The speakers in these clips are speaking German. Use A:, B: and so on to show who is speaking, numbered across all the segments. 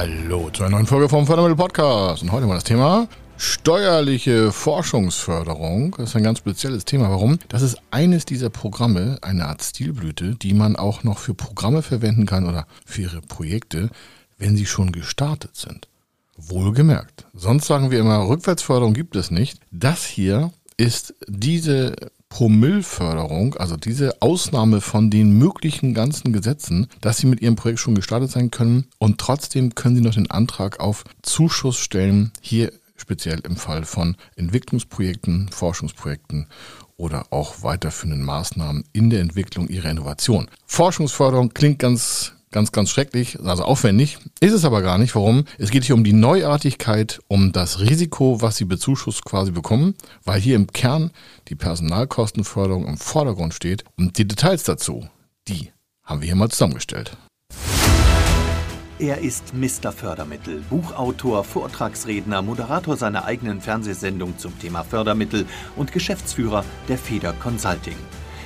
A: Hallo zu einer neuen Folge vom Fördermittel Podcast. Und heute mal das Thema steuerliche Forschungsförderung. Das ist ein ganz spezielles Thema. Warum? Das ist eines dieser Programme, eine Art Stilblüte, die man auch noch für Programme verwenden kann oder für ihre Projekte, wenn sie schon gestartet sind. Wohlgemerkt. Sonst sagen wir immer, Rückwärtsförderung gibt es nicht. Das hier ist diese Promillförderung, also diese Ausnahme von den möglichen ganzen Gesetzen, dass Sie mit Ihrem Projekt schon gestartet sein können und trotzdem können Sie noch den Antrag auf Zuschuss stellen, hier speziell im Fall von Entwicklungsprojekten, Forschungsprojekten oder auch weiterführenden Maßnahmen in der Entwicklung Ihrer Innovation. Forschungsförderung klingt ganz ganz, ganz schrecklich, also aufwendig. Ist es aber gar nicht. Warum? Es geht hier um die Neuartigkeit, um das Risiko, was Sie bezuschusst quasi bekommen, weil hier im Kern die Personalkostenförderung im Vordergrund steht. Und die Details dazu, die haben wir hier mal zusammengestellt.
B: Er ist Mr. Fördermittel, Buchautor, Vortragsredner, Moderator seiner eigenen Fernsehsendung zum Thema Fördermittel und Geschäftsführer der Feder Consulting.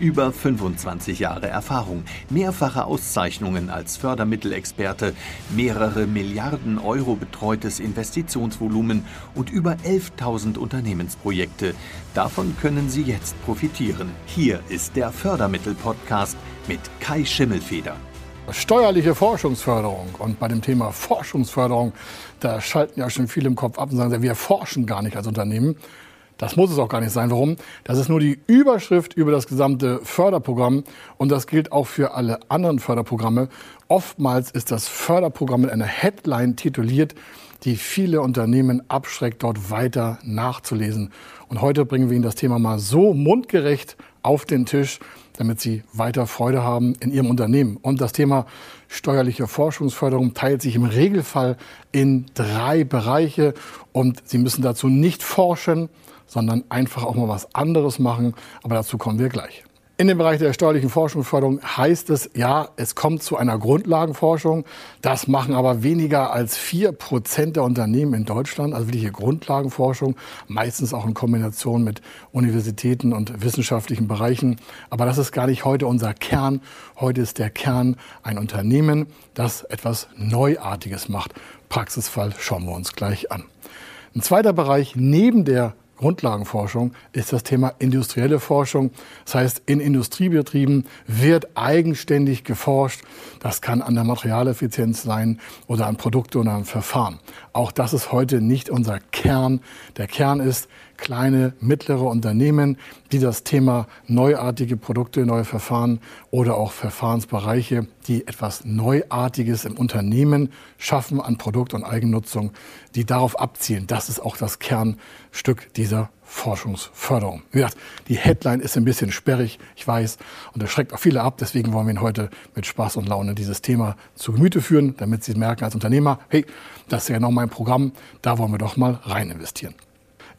B: Über 25 Jahre Erfahrung, mehrfache Auszeichnungen als Fördermittelexperte, mehrere Milliarden Euro betreutes Investitionsvolumen und über 11.000 Unternehmensprojekte. Davon können Sie jetzt profitieren. Hier ist der Fördermittel-Podcast mit Kai Schimmelfeder.
A: Steuerliche Forschungsförderung. Und bei dem Thema Forschungsförderung, da schalten ja schon viele im Kopf ab und sagen, wir forschen gar nicht als Unternehmen. Das muss es auch gar nicht sein. Warum? Das ist nur die Überschrift über das gesamte Förderprogramm und das gilt auch für alle anderen Förderprogramme. Oftmals ist das Förderprogramm mit einer Headline tituliert, die viele Unternehmen abschreckt, dort weiter nachzulesen. Und heute bringen wir Ihnen das Thema mal so mundgerecht auf den Tisch, damit Sie weiter Freude haben in Ihrem Unternehmen. Und das Thema steuerliche Forschungsförderung teilt sich im Regelfall in drei Bereiche und Sie müssen dazu nicht forschen, sondern einfach auch mal was anderes machen. Aber dazu kommen wir gleich. In dem Bereich der steuerlichen Forschungsförderung heißt es, ja, es kommt zu einer Grundlagenforschung. Das machen aber weniger als vier Prozent der Unternehmen in Deutschland, also wirkliche Grundlagenforschung, meistens auch in Kombination mit Universitäten und wissenschaftlichen Bereichen. Aber das ist gar nicht heute unser Kern. Heute ist der Kern ein Unternehmen, das etwas Neuartiges macht. Praxisfall schauen wir uns gleich an. Ein zweiter Bereich neben der Grundlagenforschung ist das Thema industrielle Forschung. Das heißt, in Industriebetrieben wird eigenständig geforscht. Das kann an der Materialeffizienz sein oder an Produkte oder an Verfahren. Auch das ist heute nicht unser Kern. Der Kern ist, kleine, mittlere Unternehmen, die das Thema neuartige Produkte, neue Verfahren oder auch Verfahrensbereiche, die etwas Neuartiges im Unternehmen schaffen an Produkt- und Eigennutzung, die darauf abzielen. Das ist auch das Kernstück dieser Forschungsförderung. Wie gesagt, die Headline ist ein bisschen sperrig, ich weiß, und das schreckt auch viele ab. Deswegen wollen wir Ihnen heute mit Spaß und Laune dieses Thema zu Gemüte führen, damit Sie merken als Unternehmer, hey, das ist ja genau mein Programm, da wollen wir doch mal rein investieren.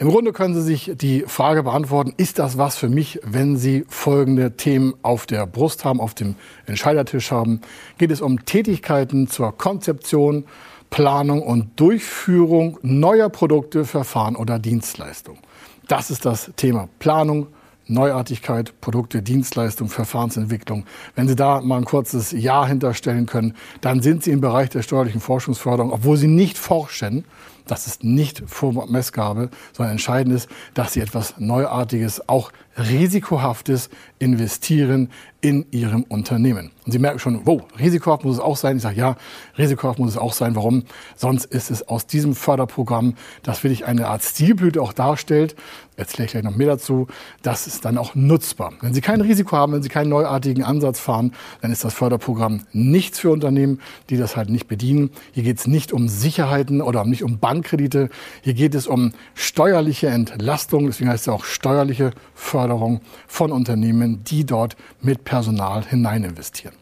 A: Im Grunde können Sie sich die Frage beantworten, ist das was für mich, wenn Sie folgende Themen auf der Brust haben, auf dem Entscheidertisch haben? Geht es um Tätigkeiten zur Konzeption, Planung und Durchführung neuer Produkte, Verfahren oder Dienstleistungen? Das ist das Thema Planung, Neuartigkeit, Produkte, Dienstleistung, Verfahrensentwicklung. Wenn Sie da mal ein kurzes Ja hinterstellen können, dann sind Sie im Bereich der steuerlichen Forschungsförderung, obwohl Sie nicht forschen, das ist nicht Messgabe, sondern entscheidend ist, dass Sie etwas Neuartiges, auch Risikohaftes investieren in Ihrem Unternehmen. Und Sie merken schon, wow, risikohaft muss es auch sein. Ich sage, ja, risikohaft muss es auch sein. Warum? Sonst ist es aus diesem Förderprogramm, das wirklich eine Art Stilblüte auch darstellt, erzähle ich gleich noch mehr dazu, das ist dann auch nutzbar. Wenn Sie kein Risiko haben, wenn Sie keinen neuartigen Ansatz fahren, dann ist das Förderprogramm nichts für Unternehmen, die das halt nicht bedienen. Hier geht es nicht um Sicherheiten oder nicht um Bankkredite. Hier geht es um steuerliche Entlastung, deswegen heißt es auch steuerliche Förderung von Unternehmen, die dort mit Personal hinein investieren.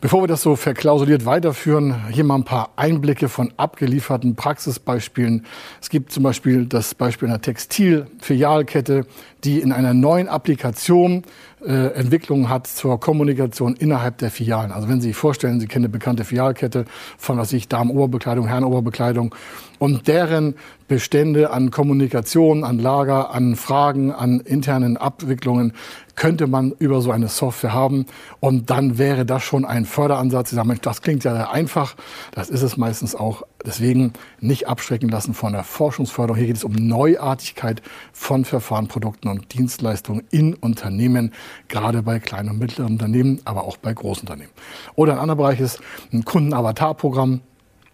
A: Bevor wir das so verklausuliert weiterführen, hier mal ein paar Einblicke von abgelieferten Praxisbeispielen. Es gibt zum Beispiel das Beispiel einer Textilfilialkette, die in einer neuen Applikation äh, Entwicklungen hat zur Kommunikation innerhalb der Filialen. Also wenn Sie sich vorstellen, Sie kennen eine bekannte Filialkette von, was ich, Damenoberbekleidung, Herrenoberbekleidung und deren Bestände an Kommunikation, an Lager, an Fragen, an internen Abwicklungen könnte man über so eine Software haben. Und dann wäre das schon ein Förderansatz. Sie sagen, Mensch, das klingt ja einfach. Das ist es meistens auch. Deswegen nicht abschrecken lassen von der Forschungsförderung. Hier geht es um Neuartigkeit von Verfahren, Produkten und Dienstleistungen in Unternehmen, gerade bei kleinen und mittleren Unternehmen, aber auch bei großen Unternehmen. Oder ein anderer Bereich ist ein Kundenavatarprogramm.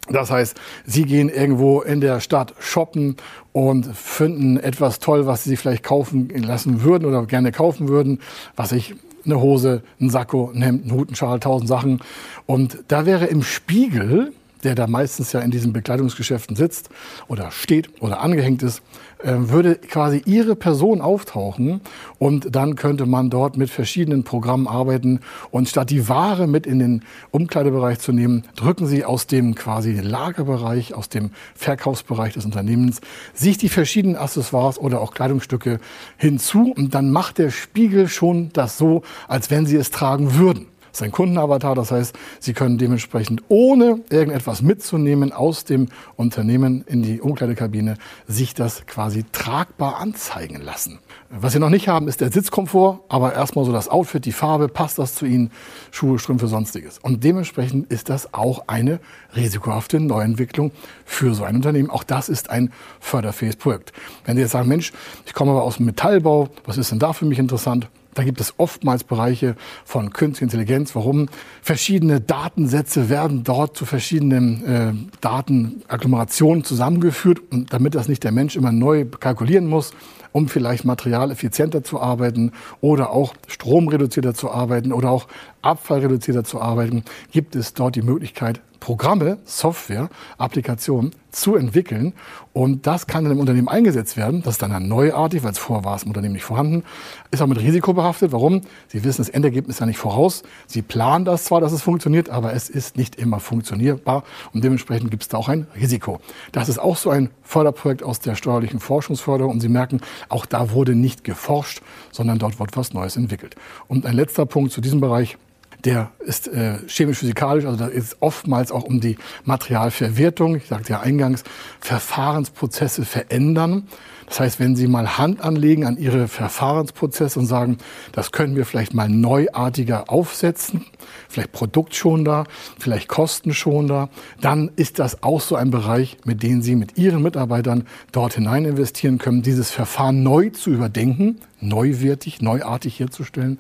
A: Das heißt, Sie gehen irgendwo in der Stadt shoppen und finden etwas toll, was Sie vielleicht kaufen lassen würden oder gerne kaufen würden, was ich eine Hose, ein Sakko, ein Hemd, ein Hut, ein Schal, tausend Sachen. Und da wäre im Spiegel der da meistens ja in diesen Bekleidungsgeschäften sitzt oder steht oder angehängt ist, äh, würde quasi ihre Person auftauchen und dann könnte man dort mit verschiedenen Programmen arbeiten und statt die Ware mit in den Umkleidebereich zu nehmen, drücken sie aus dem quasi Lagerbereich, aus dem Verkaufsbereich des Unternehmens sich die verschiedenen Accessoires oder auch Kleidungsstücke hinzu und dann macht der Spiegel schon das so, als wenn sie es tragen würden ist ein Kundenavatar. Das heißt, Sie können dementsprechend ohne irgendetwas mitzunehmen aus dem Unternehmen in die Umkleidekabine sich das quasi tragbar anzeigen lassen. Was Sie noch nicht haben, ist der Sitzkomfort, aber erstmal so das Outfit, die Farbe, passt das zu Ihnen, Schuhe, Strümpfe, sonstiges. Und dementsprechend ist das auch eine risikohafte Neuentwicklung für so ein Unternehmen. Auch das ist ein förderfähiges Projekt. Wenn Sie jetzt sagen, Mensch, ich komme aber aus dem Metallbau, was ist denn da für mich interessant? Da gibt es oftmals Bereiche von künstlicher Intelligenz. Warum? Verschiedene Datensätze werden dort zu verschiedenen äh, Datenagglomerationen zusammengeführt. Und damit das nicht der Mensch immer neu kalkulieren muss, um vielleicht materialeffizienter zu arbeiten oder auch stromreduzierter zu arbeiten oder auch abfallreduzierter zu arbeiten, gibt es dort die Möglichkeit, Programme, Software, Applikationen zu entwickeln. Und das kann dann im Unternehmen eingesetzt werden. Das ist dann neuartig, weil es vorher war es im Unternehmen nicht vorhanden. Ist auch mit Risiko behaftet. Warum? Sie wissen das Endergebnis ja nicht voraus. Sie planen das zwar, dass es funktioniert, aber es ist nicht immer funktionierbar. Und dementsprechend gibt es da auch ein Risiko. Das ist auch so ein Förderprojekt aus der steuerlichen Forschungsförderung. Und Sie merken, auch da wurde nicht geforscht, sondern dort wird was Neues entwickelt. Und ein letzter Punkt zu diesem Bereich der ist äh, chemisch-physikalisch, also da ist oftmals auch um die Materialverwertung, ich sagte ja eingangs, Verfahrensprozesse verändern. Das heißt, wenn Sie mal Hand anlegen an Ihre Verfahrensprozesse und sagen, das können wir vielleicht mal neuartiger aufsetzen, vielleicht produktschonender, vielleicht kostenschonender, dann ist das auch so ein Bereich, mit dem Sie mit Ihren Mitarbeitern dort hinein investieren können, dieses Verfahren neu zu überdenken, neuwertig, neuartig herzustellen.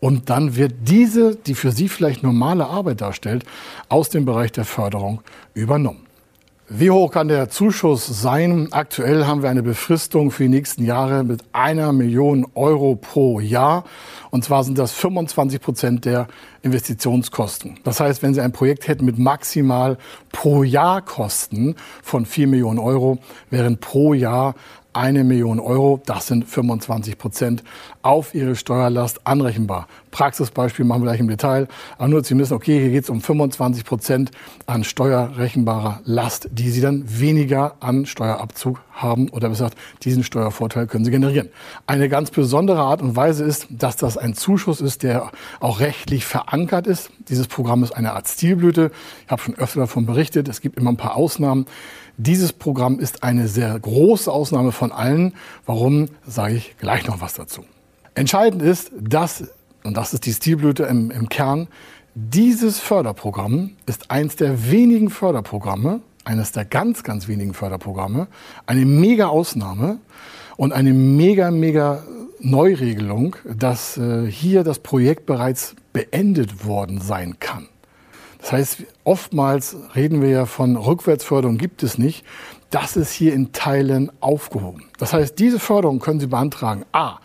A: Und dann wird diese, die für Sie vielleicht normale Arbeit darstellt, aus dem Bereich der Förderung übernommen. Wie hoch kann der Zuschuss sein? Aktuell haben wir eine Befristung für die nächsten Jahre mit einer Million Euro pro Jahr. Und zwar sind das 25 Prozent der Investitionskosten. Das heißt, wenn Sie ein Projekt hätten mit maximal pro Jahr Kosten von vier Millionen Euro, wären pro Jahr eine Million Euro, das sind 25 Prozent, auf Ihre Steuerlast anrechenbar. Praxisbeispiel machen wir gleich im Detail. Aber nur, dass Sie wissen, okay, hier geht es um 25 Prozent an steuerrechenbarer Last, die Sie dann weniger an Steuerabzug haben oder besser gesagt, diesen Steuervorteil können Sie generieren. Eine ganz besondere Art und Weise ist, dass das ein Zuschuss ist, der auch rechtlich verankert ist. Dieses Programm ist eine Art Stilblüte. Ich habe schon öfter davon berichtet. Es gibt immer ein paar Ausnahmen. Dieses Programm ist eine sehr große Ausnahme von allen. Warum, sage ich gleich noch was dazu. Entscheidend ist, dass, und das ist die Stilblüte im, im Kern, dieses Förderprogramm ist eins der wenigen Förderprogramme, eines der ganz, ganz wenigen Förderprogramme, eine mega Ausnahme und eine mega, mega Neuregelung, dass äh, hier das Projekt bereits beendet worden sein kann. Das heißt, oftmals reden wir ja von Rückwärtsförderung gibt es nicht. Das ist hier in Teilen aufgehoben. Das heißt, diese Förderung können Sie beantragen. A,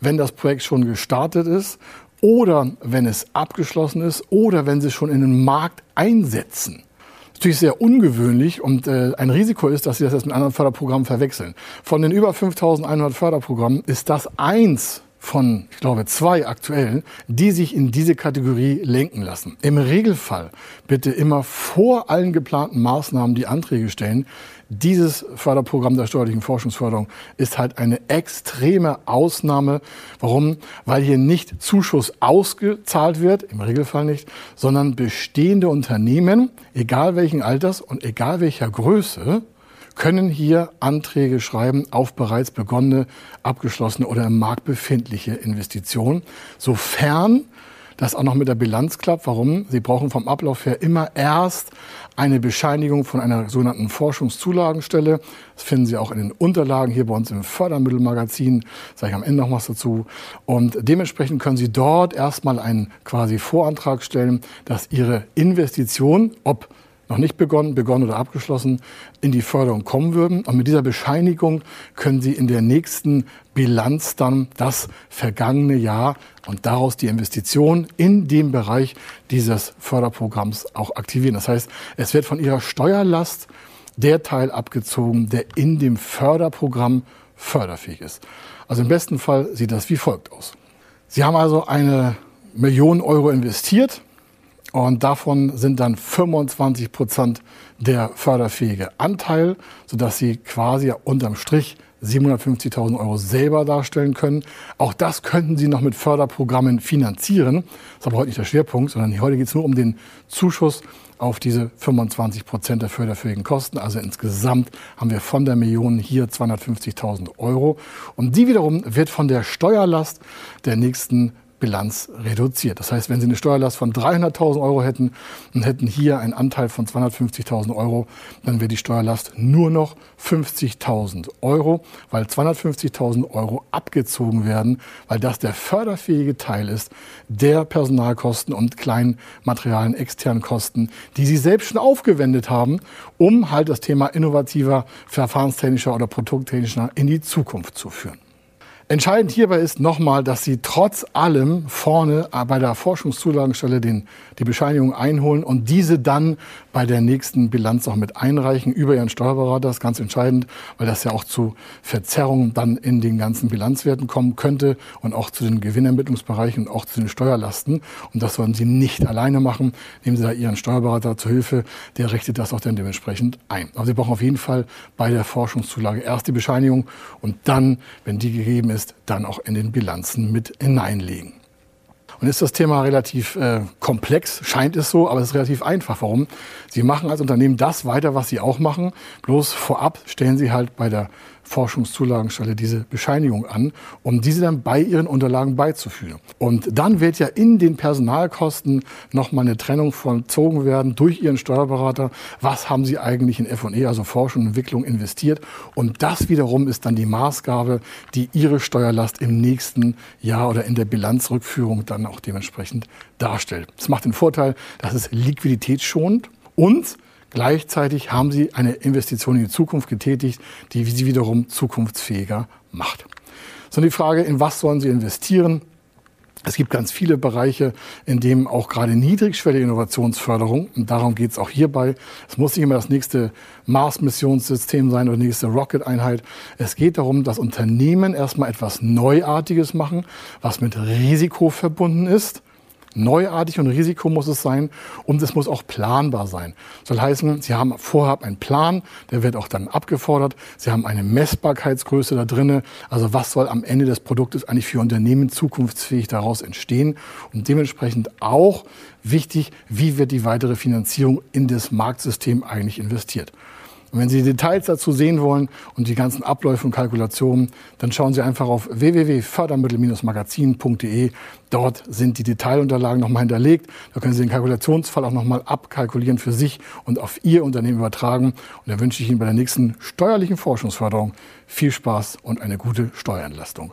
A: wenn das Projekt schon gestartet ist oder wenn es abgeschlossen ist oder wenn Sie schon in den Markt einsetzen. Natürlich sehr ungewöhnlich und äh, ein Risiko ist, dass Sie das jetzt mit anderen Förderprogrammen verwechseln. Von den über 5100 Förderprogrammen ist das eins von, ich glaube, zwei aktuellen, die sich in diese Kategorie lenken lassen. Im Regelfall bitte immer vor allen geplanten Maßnahmen die Anträge stellen, Dieses Förderprogramm der steuerlichen Forschungsförderung ist halt eine extreme Ausnahme. Warum? Weil hier nicht Zuschuss ausgezahlt wird, im Regelfall nicht, sondern bestehende Unternehmen, egal welchen Alters und egal welcher Größe, können hier Anträge schreiben auf bereits begonnene, abgeschlossene oder im Markt befindliche Investitionen, sofern das auch noch mit der Bilanz klappt. Warum? Sie brauchen vom Ablauf her immer erst eine Bescheinigung von einer sogenannten Forschungszulagenstelle. Das finden Sie auch in den Unterlagen hier bei uns im Fördermittelmagazin. Sage ich am Ende noch was dazu. Und dementsprechend können Sie dort erstmal einen quasi Vorantrag stellen, dass Ihre Investition, ob noch nicht begonnen, begonnen oder abgeschlossen, in die Förderung kommen würden. Und mit dieser Bescheinigung können Sie in der nächsten Bilanz dann das vergangene Jahr und daraus die Investition in dem Bereich dieses Förderprogramms auch aktivieren. Das heißt, es wird von Ihrer Steuerlast der Teil abgezogen, der in dem Förderprogramm förderfähig ist. Also im besten Fall sieht das wie folgt aus. Sie haben also eine Million Euro investiert und davon sind dann 25 Prozent der förderfähige Anteil, sodass Sie quasi unterm Strich 750.000 Euro selber darstellen können. Auch das könnten Sie noch mit Förderprogrammen finanzieren. Das ist aber heute nicht der Schwerpunkt, sondern heute geht es nur um den Zuschuss auf diese 25 Prozent der förderfähigen Kosten. Also insgesamt haben wir von der Million hier 250.000 Euro. Und die wiederum wird von der Steuerlast der nächsten Bilanz reduziert. Das heißt, wenn Sie eine Steuerlast von 300.000 Euro hätten und hätten hier einen Anteil von 250.000 Euro, dann wäre die Steuerlast nur noch 50.000 Euro, weil 250.000 Euro abgezogen werden, weil das der förderfähige Teil ist der Personalkosten und kleinen materialen externen Kosten, die Sie selbst schon aufgewendet haben, um halt das Thema innovativer, verfahrenstechnischer oder produkttechnischer in die Zukunft zu führen. Entscheidend hierbei ist nochmal, dass Sie trotz allem vorne bei der Forschungszulagenstelle den, die Bescheinigung einholen und diese dann bei der nächsten Bilanz auch mit einreichen über Ihren Steuerberater. Das ist ganz entscheidend, weil das ja auch zu Verzerrungen dann in den ganzen Bilanzwerten kommen könnte und auch zu den Gewinnermittlungsbereichen und auch zu den Steuerlasten. Und das sollen Sie nicht alleine machen. Nehmen Sie da Ihren Steuerberater zur Hilfe, der richtet das auch dann dementsprechend ein. Aber Sie brauchen auf jeden Fall bei der Forschungszulage erst die Bescheinigung und dann, wenn die gegeben ist, ist, dann auch in den Bilanzen mit hineinlegen. Und ist das Thema relativ äh, komplex, scheint es so, aber es ist relativ einfach. Warum? Sie machen als Unternehmen das weiter, was Sie auch machen. Bloß vorab stellen Sie halt bei der Forschungszulagenstelle diese Bescheinigung an, um diese dann bei ihren Unterlagen beizuführen. Und dann wird ja in den Personalkosten nochmal eine Trennung vollzogen werden durch ihren Steuerberater. Was haben sie eigentlich in F&E, also Forschung und Entwicklung, investiert? Und das wiederum ist dann die Maßgabe, die ihre Steuerlast im nächsten Jahr oder in der Bilanzrückführung dann auch dementsprechend darstellt. Das macht den Vorteil, dass es liquiditätsschonend und Gleichzeitig haben sie eine Investition in die Zukunft getätigt, die sie wiederum zukunftsfähiger macht. So die Frage, in was sollen sie investieren? Es gibt ganz viele Bereiche, in denen auch gerade niedrigschwellige Innovationsförderung, und darum geht es auch hierbei, es muss nicht immer das nächste Mars-Missionssystem sein oder die nächste Rocket-Einheit. Es geht darum, dass Unternehmen erstmal etwas Neuartiges machen, was mit Risiko verbunden ist Neuartig und Risiko muss es sein und es muss auch planbar sein. Soll heißen, Sie haben vorab einen Plan, der wird auch dann abgefordert. Sie haben eine Messbarkeitsgröße da drinne. Also was soll am Ende des Produktes eigentlich für Unternehmen zukunftsfähig daraus entstehen? Und dementsprechend auch wichtig, wie wird die weitere Finanzierung in das Marktsystem eigentlich investiert. Und wenn Sie die Details dazu sehen wollen und die ganzen Abläufe und Kalkulationen, dann schauen Sie einfach auf www.fördermittel-magazin.de. Dort sind die Detailunterlagen nochmal hinterlegt. Da können Sie den Kalkulationsfall auch nochmal abkalkulieren für sich und auf Ihr Unternehmen übertragen. Und da wünsche ich Ihnen bei der nächsten steuerlichen Forschungsförderung viel Spaß und eine gute Steuerentlastung.